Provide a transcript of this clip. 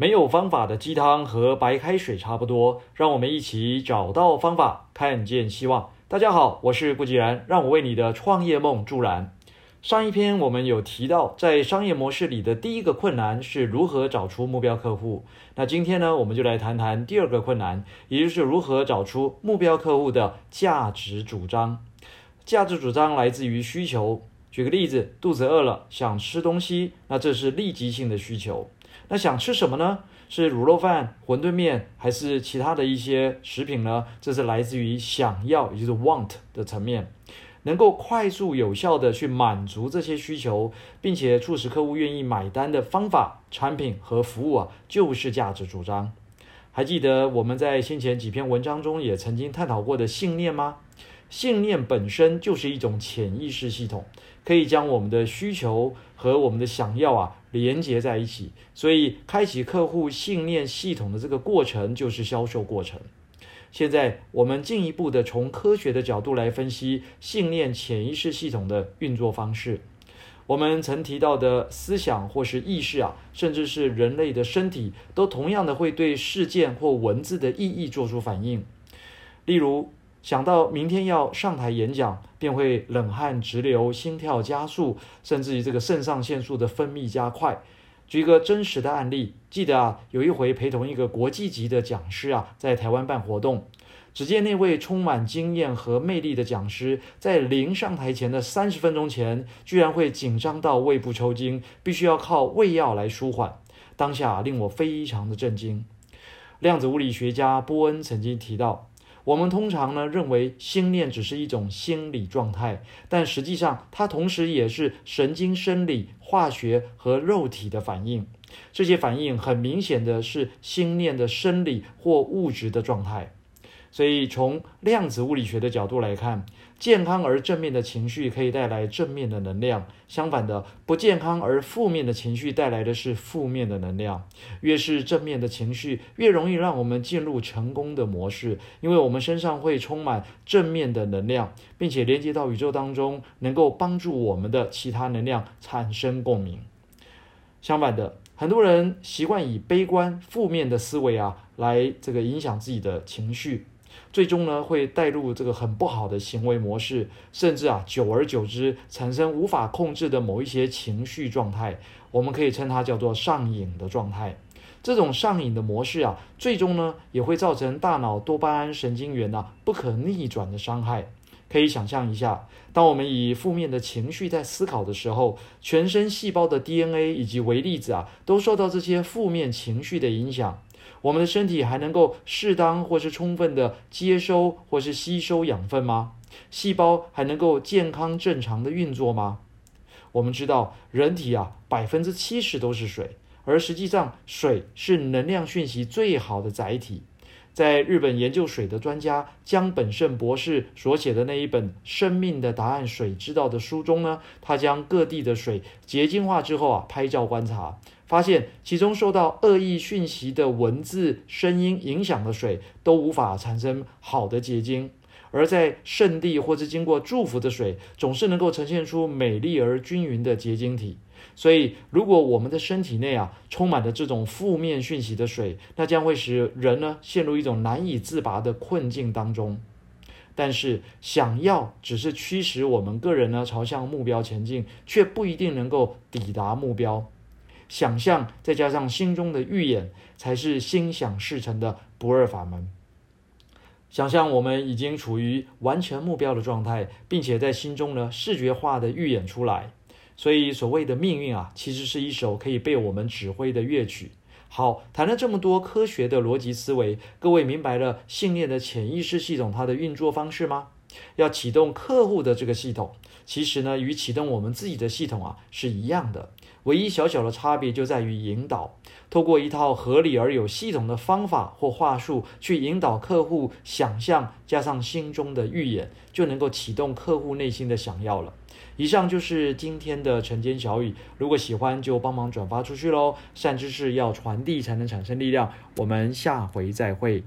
没有方法的鸡汤和白开水差不多，让我们一起找到方法，看见希望。大家好，我是顾继然，让我为你的创业梦助燃。上一篇我们有提到，在商业模式里的第一个困难是如何找出目标客户。那今天呢，我们就来谈谈第二个困难，也就是如何找出目标客户的价值主张。价值主张来自于需求。举个例子，肚子饿了，想吃东西，那这是立即性的需求。那想吃什么呢？是卤肉饭、馄饨面，还是其他的一些食品呢？这是来自于想要，也就是 want 的层面。能够快速有效地去满足这些需求，并且促使客户愿意买单的方法、产品和服务啊，就是价值主张。还记得我们在先前几篇文章中也曾经探讨过的信念吗？信念本身就是一种潜意识系统，可以将我们的需求和我们的想要啊连接在一起。所以，开启客户信念系统的这个过程就是销售过程。现在，我们进一步的从科学的角度来分析信念潜意识系统的运作方式。我们曾提到的思想或是意识啊，甚至是人类的身体，都同样的会对事件或文字的意义做出反应。例如，想到明天要上台演讲，便会冷汗直流、心跳加速，甚至于这个肾上腺素的分泌加快。举一个真实的案例，记得啊，有一回陪同一个国际级的讲师啊，在台湾办活动，只见那位充满经验和魅力的讲师，在临上台前的三十分钟前，居然会紧张到胃部抽筋，必须要靠胃药来舒缓。当下令我非常的震惊。量子物理学家波恩曾经提到。我们通常呢认为心念只是一种心理状态，但实际上它同时也是神经生理、化学和肉体的反应。这些反应很明显的是心念的生理或物质的状态。所以，从量子物理学的角度来看，健康而正面的情绪可以带来正面的能量；相反的，不健康而负面的情绪带来的是负面的能量。越是正面的情绪，越容易让我们进入成功的模式，因为我们身上会充满正面的能量，并且连接到宇宙当中，能够帮助我们的其他能量产生共鸣。相反的，很多人习惯以悲观、负面的思维啊，来这个影响自己的情绪。最终呢，会带入这个很不好的行为模式，甚至啊，久而久之产生无法控制的某一些情绪状态，我们可以称它叫做上瘾的状态。这种上瘾的模式啊，最终呢，也会造成大脑多巴胺神经元呐、啊、不可逆转的伤害。可以想象一下，当我们以负面的情绪在思考的时候，全身细胞的 DNA 以及微粒子啊，都受到这些负面情绪的影响。我们的身体还能够适当或是充分的接收或是吸收养分吗？细胞还能够健康正常的运作吗？我们知道，人体啊，百分之七十都是水，而实际上，水是能量讯息最好的载体。在日本研究水的专家江本胜博士所写的那一本《生命的答案：水知道》的书中呢，他将各地的水结晶化之后啊，拍照观察。发现其中受到恶意讯息的文字、声音影响的水都无法产生好的结晶，而在圣地或是经过祝福的水总是能够呈现出美丽而均匀的结晶体。所以，如果我们的身体内啊充满了这种负面讯息的水，那将会使人呢陷入一种难以自拔的困境当中。但是，想要只是驱使我们个人呢朝向目标前进，却不一定能够抵达目标。想象再加上心中的预演，才是心想事成的不二法门。想象我们已经处于完成目标的状态，并且在心中呢视觉化的预演出来。所以所谓的命运啊，其实是一首可以被我们指挥的乐曲。好，谈了这么多科学的逻辑思维，各位明白了信念的潜意识系统它的运作方式吗？要启动客户的这个系统，其实呢与启动我们自己的系统啊是一样的。唯一小小的差别就在于引导，透过一套合理而有系统的方法或话术去引导客户想象，加上心中的预演，就能够启动客户内心的想要了。以上就是今天的晨间小语，如果喜欢就帮忙转发出去喽。善知识要传递才能产生力量，我们下回再会。